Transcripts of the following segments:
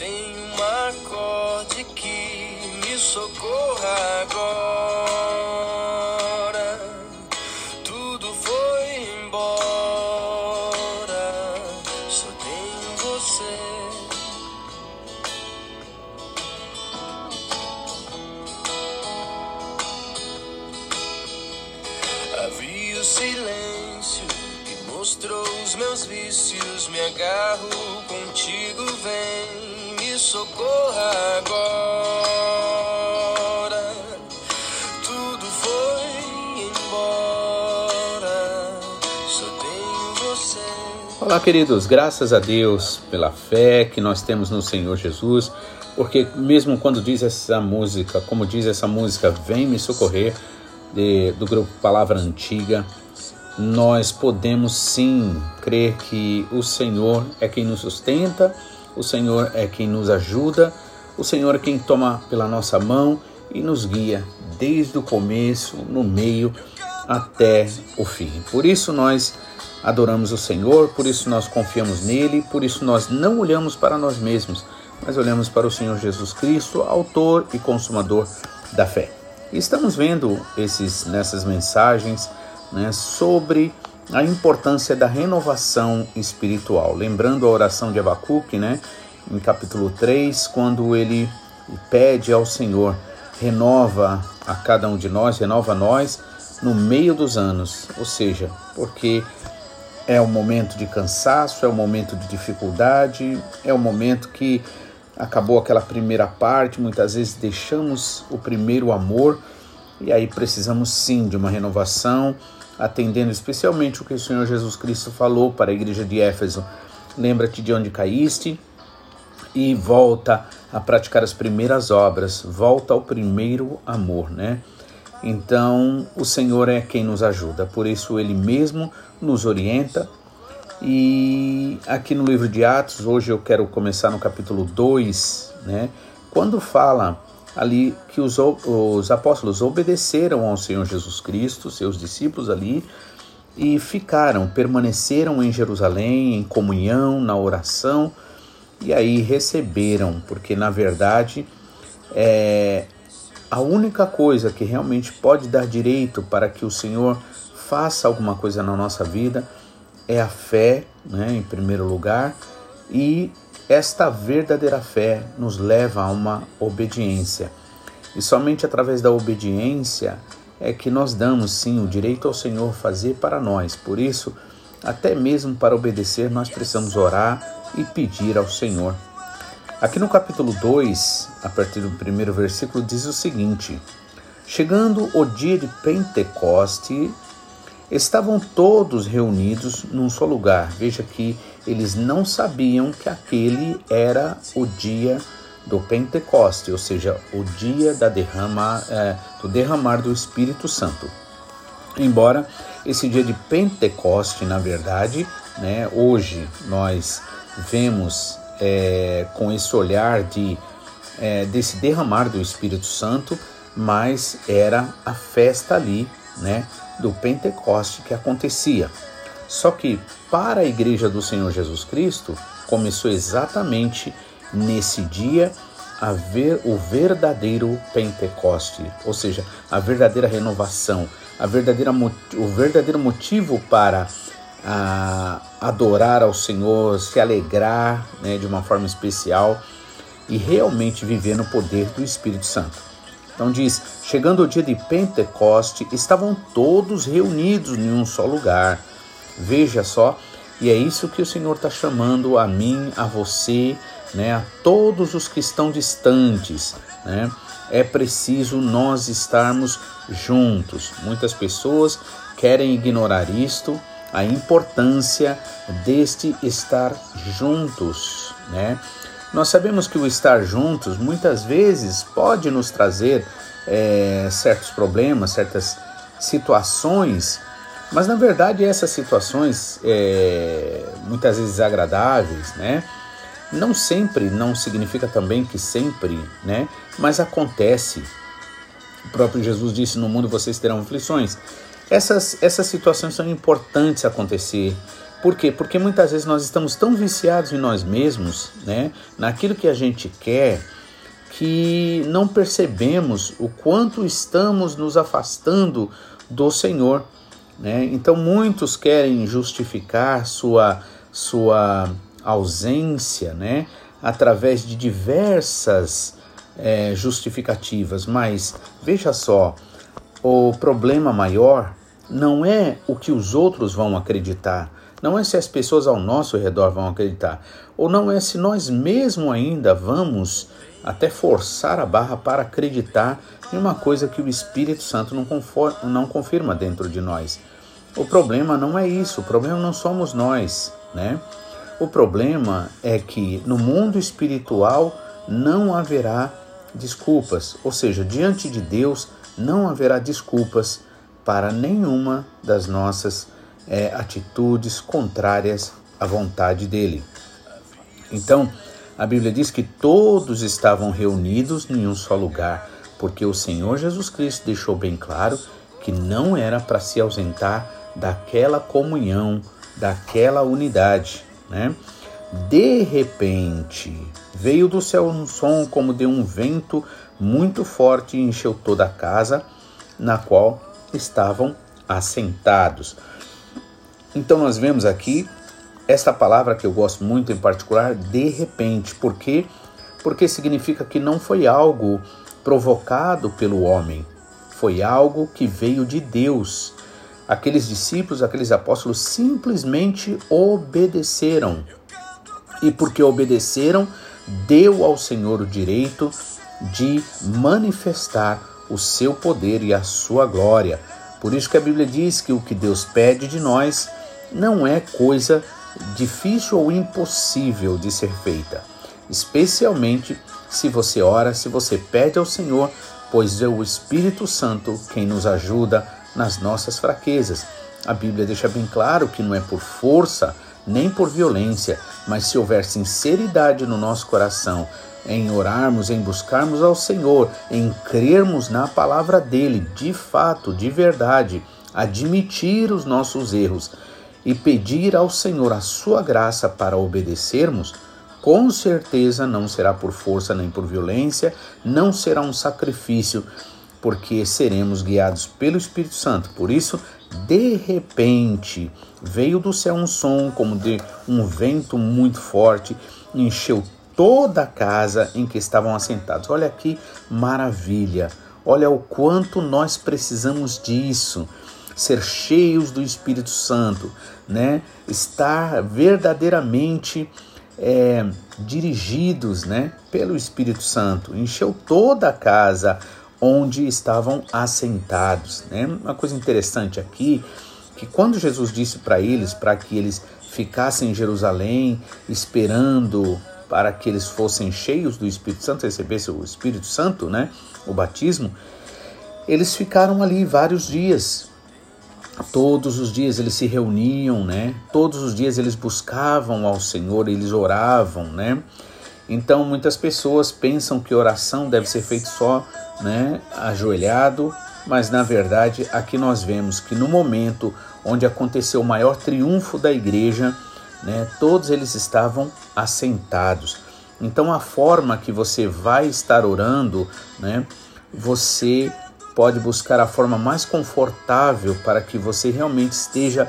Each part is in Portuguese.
tem um acorde que me socorra agora. Socorra agora. Tudo foi embora, só tenho você. Olá, queridos, graças a Deus pela fé que nós temos no Senhor Jesus, porque mesmo quando diz essa música, como diz essa música, Vem me socorrer, de- do grupo Palavra Antiga, nós podemos sim crer que o Senhor é quem nos sustenta, o Senhor é quem nos ajuda, o Senhor é quem toma pela nossa mão e nos guia desde o começo, no meio até o fim. Por isso nós adoramos o Senhor, por isso nós confiamos nele, por isso nós não olhamos para nós mesmos, mas olhamos para o Senhor Jesus Cristo, autor e consumador da fé. E estamos vendo esses nessas mensagens né, sobre a importância da renovação espiritual. Lembrando a oração de Abacuque, né, em capítulo 3, quando ele pede ao Senhor, renova a cada um de nós, renova nós no meio dos anos, ou seja, porque é um momento de cansaço, é um momento de dificuldade, é um momento que acabou aquela primeira parte, muitas vezes deixamos o primeiro amor e aí precisamos sim de uma renovação, atendendo especialmente o que o Senhor Jesus Cristo falou para a igreja de Éfeso. Lembra-te de onde caíste e volta a praticar as primeiras obras, volta ao primeiro amor, né? Então, o Senhor é quem nos ajuda, por isso ele mesmo nos orienta. E aqui no livro de Atos, hoje eu quero começar no capítulo 2, né? Quando fala ali que os, os apóstolos obedeceram ao Senhor Jesus Cristo, seus discípulos ali, e ficaram, permaneceram em Jerusalém, em comunhão, na oração, e aí receberam, porque na verdade é a única coisa que realmente pode dar direito para que o Senhor faça alguma coisa na nossa vida é a fé, né, em primeiro lugar, e esta verdadeira fé nos leva a uma obediência. E somente através da obediência é que nós damos sim o direito ao Senhor fazer para nós. Por isso, até mesmo para obedecer, nós precisamos orar e pedir ao Senhor. Aqui no capítulo 2, a partir do primeiro versículo, diz o seguinte: Chegando o dia de Pentecoste, estavam todos reunidos num só lugar. Veja que eles não sabiam que aquele era o dia do Pentecoste, ou seja, o dia da derrama, é, do derramar do Espírito Santo. Embora esse dia de Pentecoste, na verdade, né, hoje nós vemos é, com esse olhar de é, desse derramar do Espírito Santo, mas era a festa ali, né, do Pentecoste que acontecia. Só que para a igreja do Senhor Jesus Cristo começou exatamente nesse dia a ver o verdadeiro Pentecoste, ou seja, a verdadeira renovação, a verdadeira, o verdadeiro motivo para a, adorar ao Senhor, se alegrar né, de uma forma especial e realmente viver no poder do Espírito Santo. Então diz: chegando o dia de Pentecoste, estavam todos reunidos em um só lugar. Veja só, e é isso que o Senhor está chamando a mim, a você, né, a todos os que estão distantes. Né? É preciso nós estarmos juntos. Muitas pessoas querem ignorar isto, a importância deste estar juntos, né? Nós sabemos que o estar juntos muitas vezes pode nos trazer é, certos problemas, certas situações, mas na verdade essas situações, é, muitas vezes desagradáveis, né? Não sempre, não significa também que sempre, né? Mas acontece. O próprio Jesus disse: No mundo vocês terão aflições. Essas, essas situações são importantes acontecer. Por quê? Porque muitas vezes nós estamos tão viciados em nós mesmos, né, naquilo que a gente quer, que não percebemos o quanto estamos nos afastando do Senhor. Né? Então, muitos querem justificar sua, sua ausência né? através de diversas é, justificativas, mas veja só, o problema maior não é o que os outros vão acreditar, não é se as pessoas ao nosso redor vão acreditar, ou não é se nós mesmos ainda vamos até forçar a barra para acreditar em uma coisa que o Espírito Santo não, não confirma dentro de nós. O problema não é isso, o problema não somos nós, né? O problema é que no mundo espiritual não haverá desculpas, ou seja, diante de Deus não haverá desculpas para nenhuma das nossas é, atitudes contrárias à vontade dele. Então, a Bíblia diz que todos estavam reunidos em um só lugar, porque o Senhor Jesus Cristo deixou bem claro que não era para se ausentar daquela comunhão, daquela unidade, né? De repente, veio do céu um som como de um vento muito forte e encheu toda a casa na qual estavam assentados. Então nós vemos aqui esta palavra que eu gosto muito em particular, de repente, por quê? Porque significa que não foi algo provocado pelo homem, foi algo que veio de Deus. Aqueles discípulos, aqueles apóstolos simplesmente obedeceram. E porque obedeceram, deu ao Senhor o direito de manifestar o seu poder e a sua glória. Por isso que a Bíblia diz que o que Deus pede de nós não é coisa difícil ou impossível de ser feita, especialmente se você ora, se você pede ao Senhor, pois é o Espírito Santo quem nos ajuda nas nossas fraquezas. A Bíblia deixa bem claro que não é por força nem por violência, mas se houver sinceridade no nosso coração, em orarmos, em buscarmos ao Senhor, em crermos na palavra dele, de fato, de verdade, admitir os nossos erros e pedir ao Senhor a sua graça para obedecermos, com certeza não será por força nem por violência, não será um sacrifício, porque seremos guiados pelo Espírito Santo. Por isso, de repente, veio do céu um som como de um vento muito forte, encheu toda a casa em que estavam assentados. Olha que maravilha! Olha o quanto nós precisamos disso ser cheios do Espírito Santo, né? Estar verdadeiramente é, dirigidos, né? Pelo Espírito Santo. Encheu toda a casa onde estavam assentados, né? Uma coisa interessante aqui que quando Jesus disse para eles para que eles ficassem em Jerusalém esperando para que eles fossem cheios do Espírito Santo, recebessem o Espírito Santo, né? O batismo. Eles ficaram ali vários dias, Todos os dias eles se reuniam, né? Todos os dias eles buscavam ao Senhor, eles oravam, né? Então muitas pessoas pensam que oração deve ser feita só, né, ajoelhado, mas na verdade aqui nós vemos que no momento onde aconteceu o maior triunfo da igreja, né, todos eles estavam assentados. Então a forma que você vai estar orando, né, você pode buscar a forma mais confortável para que você realmente esteja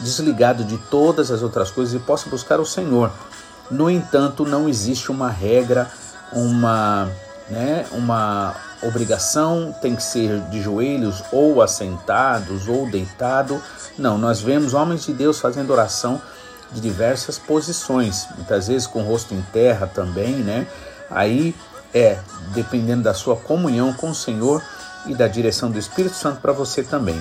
desligado de todas as outras coisas e possa buscar o Senhor. No entanto, não existe uma regra, uma, né, uma obrigação, tem que ser de joelhos ou assentados ou deitado. Não, nós vemos homens de Deus fazendo oração de diversas posições, muitas vezes com o rosto em terra também, né? Aí é, dependendo da sua comunhão com o Senhor, e da direção do Espírito Santo para você também.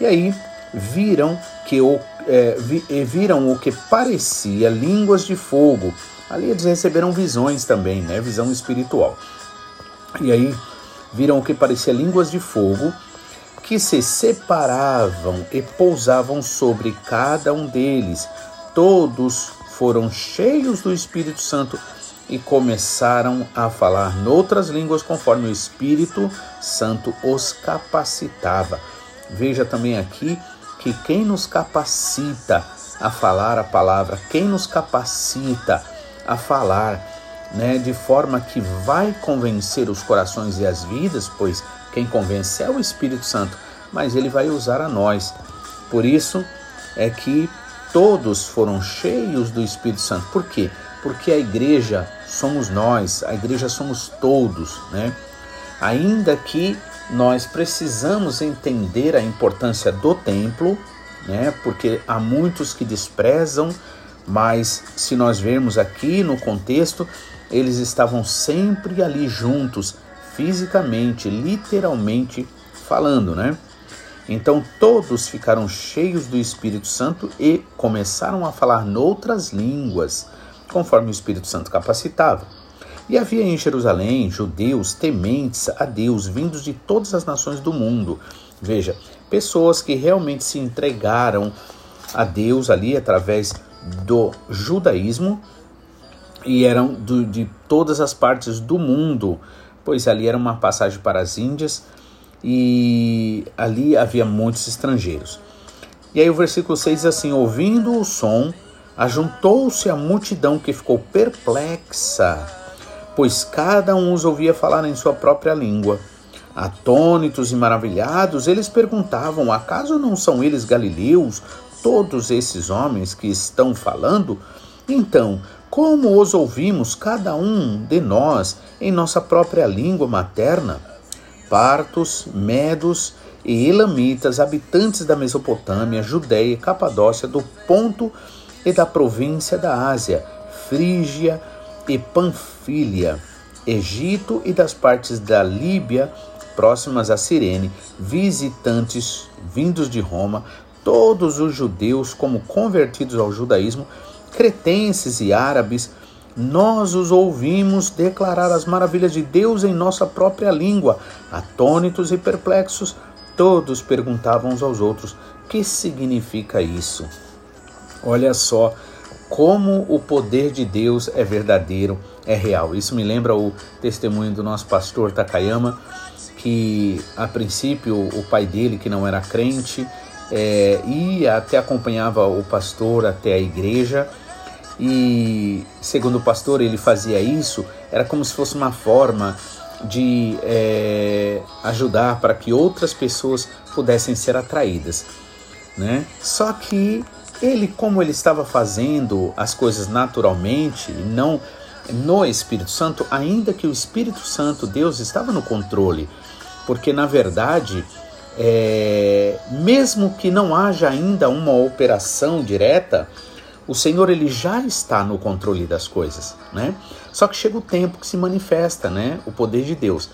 E aí viram que o, é, vi, viram o que parecia línguas de fogo. Ali eles receberam visões também, né? Visão espiritual. E aí viram o que parecia línguas de fogo que se separavam e pousavam sobre cada um deles. Todos foram cheios do Espírito Santo e começaram a falar noutras línguas conforme o Espírito Santo os capacitava. veja também aqui que quem nos capacita a falar a palavra, quem nos capacita a falar, né, de forma que vai convencer os corações e as vidas, pois quem convence é o Espírito Santo, mas ele vai usar a nós. Por isso é que todos foram cheios do Espírito Santo. Por quê? Porque a igreja somos nós, a igreja somos todos, né? Ainda que nós precisamos entender a importância do templo, né? Porque há muitos que desprezam, mas se nós vermos aqui no contexto, eles estavam sempre ali juntos, fisicamente, literalmente falando, né? Então todos ficaram cheios do Espírito Santo e começaram a falar noutras línguas, conforme o Espírito Santo capacitava. E havia em Jerusalém judeus tementes a Deus, vindos de todas as nações do mundo. Veja, pessoas que realmente se entregaram a Deus ali através do judaísmo e eram do, de todas as partes do mundo, pois ali era uma passagem para as Índias e ali havia muitos estrangeiros. E aí o versículo 6 diz assim: Ouvindo o som, ajuntou-se a multidão que ficou perplexa pois cada um os ouvia falar em sua própria língua. Atônitos e maravilhados, eles perguntavam: acaso não são eles galileus, todos esses homens que estão falando? Então, como os ouvimos cada um de nós em nossa própria língua materna? Partos, medos e elamitas, habitantes da Mesopotâmia, Judéia, Capadócia, do Ponto e da província da Ásia, Frígia, e Panfilha, Egito e das partes da Líbia próximas a Cirene, visitantes vindos de Roma, todos os judeus como convertidos ao judaísmo, cretenses e árabes, nós os ouvimos declarar as maravilhas de Deus em nossa própria língua. Atônitos e perplexos, todos perguntavam uns aos outros: que significa isso? Olha só como o poder de Deus é verdadeiro, é real. Isso me lembra o testemunho do nosso pastor Takayama, que a princípio o pai dele, que não era crente, é, ia até acompanhava o pastor até a igreja e, segundo o pastor, ele fazia isso, era como se fosse uma forma de é, ajudar para que outras pessoas pudessem ser atraídas. Né? Só que ele, como ele estava fazendo as coisas naturalmente, não no Espírito Santo, ainda que o Espírito Santo, Deus, estava no controle, porque na verdade, é, mesmo que não haja ainda uma operação direta, o Senhor ele já está no controle das coisas, né? Só que chega o tempo que se manifesta, né? O poder de Deus.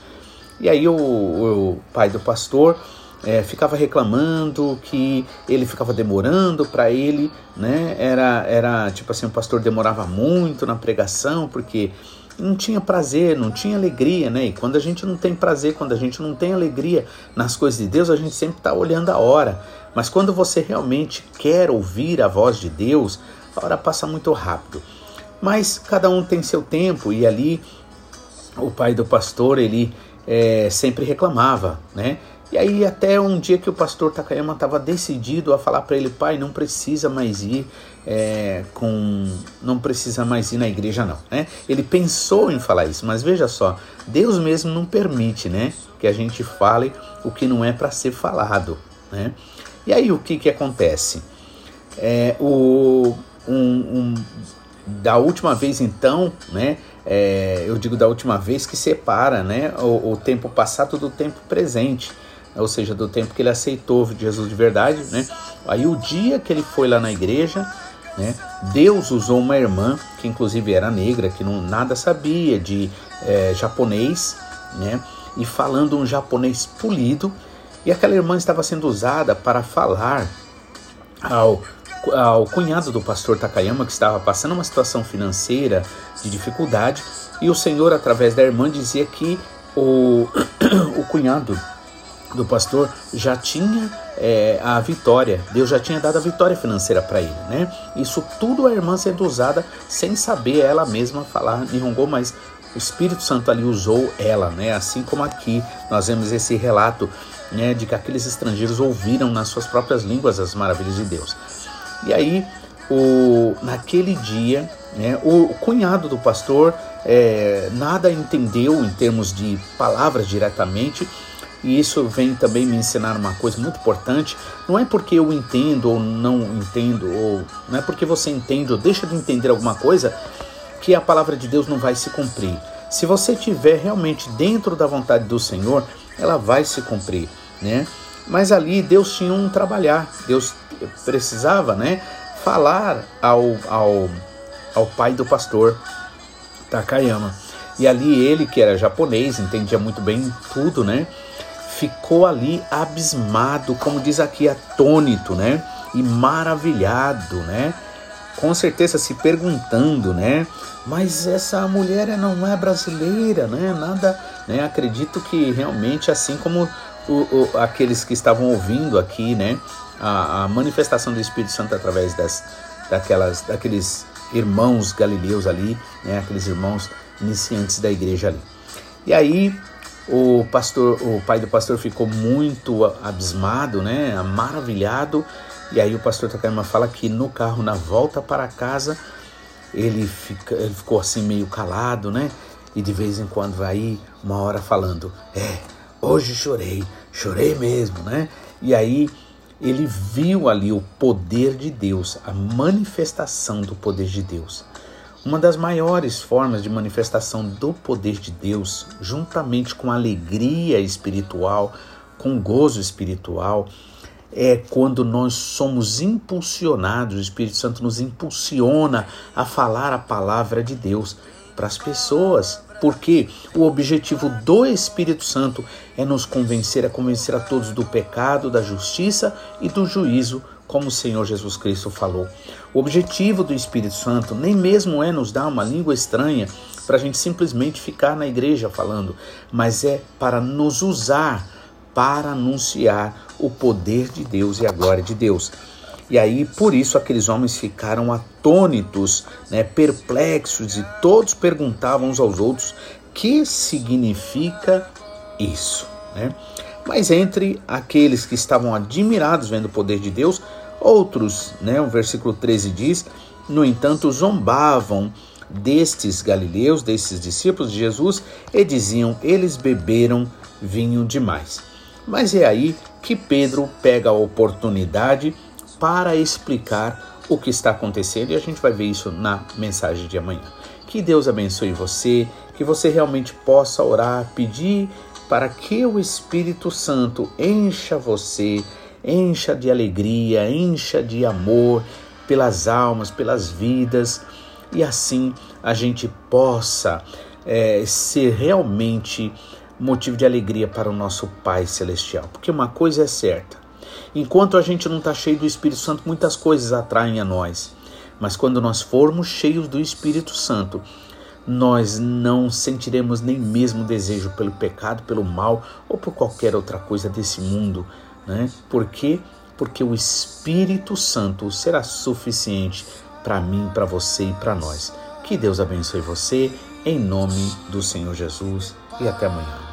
E aí o, o pai do pastor é, ficava reclamando que ele ficava demorando para ele, né? Era, era tipo assim, o pastor demorava muito na pregação porque não tinha prazer, não tinha alegria, né? E quando a gente não tem prazer, quando a gente não tem alegria nas coisas de Deus, a gente sempre está olhando a hora. Mas quando você realmente quer ouvir a voz de Deus, a hora passa muito rápido. Mas cada um tem seu tempo e ali o pai do pastor ele é, sempre reclamava, né? E aí até um dia que o pastor Takayama estava decidido a falar para ele, pai, não precisa mais ir é, com, não precisa mais ir na igreja não, né? Ele pensou em falar isso, mas veja só, Deus mesmo não permite, né, que a gente fale o que não é para ser falado, né? E aí o que que acontece? É, o um, um, da última vez então, né? É, eu digo da última vez que separa, né, o, o tempo passado do tempo presente ou seja, do tempo que ele aceitou Jesus de verdade, né? Aí o dia que ele foi lá na igreja, né? Deus usou uma irmã que inclusive era negra, que não nada sabia de é, japonês, né? E falando um japonês polido, e aquela irmã estava sendo usada para falar ao ao cunhado do pastor Takayama que estava passando uma situação financeira de dificuldade e o Senhor através da irmã dizia que o, o cunhado do pastor já tinha é, a vitória, Deus já tinha dado a vitória financeira para ele, né? Isso tudo a irmã sendo usada sem saber ela mesma falar Nihongo, mas o Espírito Santo ali usou ela, né? Assim como aqui nós vemos esse relato né, de que aqueles estrangeiros ouviram nas suas próprias línguas as maravilhas de Deus. E aí, o, naquele dia, né, o, cunhado do pastor é, nada entendeu em termos de palavras diretamente, e isso vem também me ensinar uma coisa muito importante. Não é porque eu entendo ou não entendo, ou não é porque você entende ou deixa de entender alguma coisa que a palavra de Deus não vai se cumprir. Se você estiver realmente dentro da vontade do Senhor, ela vai se cumprir, né? Mas ali Deus tinha um trabalhar, Deus precisava, né, falar ao, ao, ao pai do pastor Takayama. E ali ele, que era japonês, entendia muito bem tudo, né? Ficou ali abismado, como diz aqui, atônito, né? E maravilhado, né? Com certeza se perguntando, né? Mas essa mulher não é brasileira, né? Nada, né? Acredito que realmente, assim como o, o, aqueles que estavam ouvindo aqui, né? A, a manifestação do Espírito Santo através das, daquelas, daqueles irmãos galileus ali, né, aqueles irmãos iniciantes da igreja ali. E aí o pastor, o pai do pastor ficou muito abismado, né, maravilhado. E aí o pastor Takayama fala que no carro na volta para casa ele, fica, ele ficou assim meio calado, né? E de vez em quando vai uma hora falando, é, hoje chorei, chorei mesmo, né? E aí ele viu ali o poder de Deus, a manifestação do poder de Deus. Uma das maiores formas de manifestação do poder de Deus, juntamente com alegria espiritual, com gozo espiritual, é quando nós somos impulsionados, o Espírito Santo nos impulsiona a falar a palavra de Deus para as pessoas, porque o objetivo do Espírito Santo é nos convencer, a convencer a todos do pecado, da justiça e do juízo, como o Senhor Jesus Cristo falou. O objetivo do Espírito Santo nem mesmo é nos dar uma língua estranha para a gente simplesmente ficar na igreja falando, mas é para nos usar para anunciar o poder de Deus e a glória de Deus. E aí, por isso, aqueles homens ficaram atônitos, né, perplexos, e todos perguntavam uns aos outros: que significa isso? Né? Mas entre aqueles que estavam admirados vendo o poder de Deus, outros, né, o versículo 13 diz: no entanto, zombavam destes galileus, desses discípulos de Jesus, e diziam: eles beberam vinho demais. Mas é aí que Pedro pega a oportunidade para explicar o que está acontecendo e a gente vai ver isso na mensagem de amanhã. Que Deus abençoe você, que você realmente possa orar, pedir para que o Espírito Santo encha você, encha de alegria, encha de amor pelas almas, pelas vidas e assim a gente possa é, ser realmente motivo de alegria para o nosso Pai Celestial. Porque uma coisa é certa: Enquanto a gente não está cheio do Espírito Santo, muitas coisas atraem a nós. Mas quando nós formos cheios do Espírito Santo, nós não sentiremos nem mesmo desejo pelo pecado, pelo mal ou por qualquer outra coisa desse mundo. Né? Por quê? Porque o Espírito Santo será suficiente para mim, para você e para nós. Que Deus abençoe você, em nome do Senhor Jesus, e até amanhã.